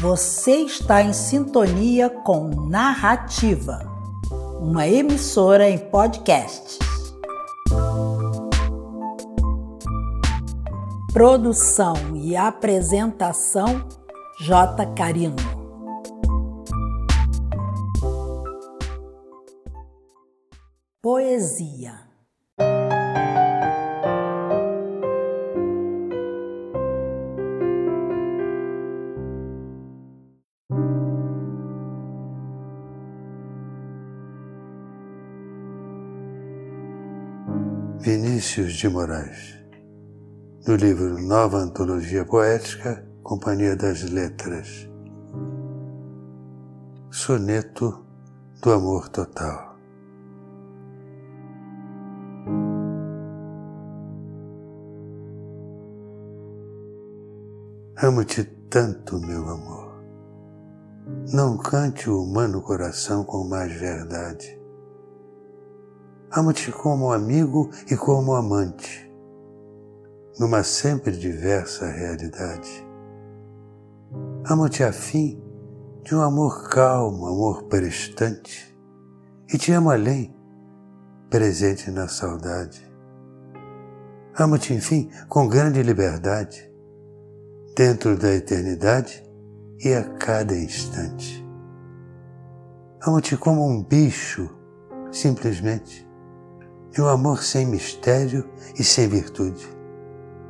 Você está em sintonia com Narrativa, uma emissora em podcast. Produção e apresentação J. Carino. Poesia. Vinícius de Moraes, no livro Nova Antologia Poética, Companhia das Letras, Soneto do Amor Total. Amo-te tanto, meu amor. Não cante o humano coração com mais verdade Amo-te como amigo e como amante, numa sempre diversa realidade. Amo-te a fim de um amor calmo, amor prestante, e te amo além, presente na saudade. Amo-te, enfim, com grande liberdade, dentro da eternidade e a cada instante. Amo-te como um bicho, simplesmente de um amor sem mistério e sem virtude,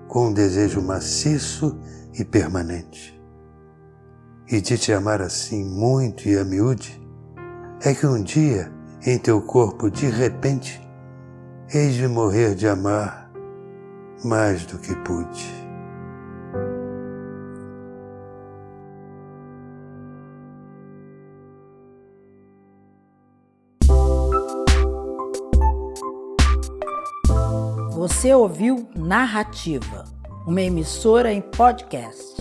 com um desejo maciço e permanente. E de te amar assim muito e a miúde, é que um dia em teu corpo de repente hei de morrer de amar mais do que pude. Você ouviu Narrativa, uma emissora em podcast.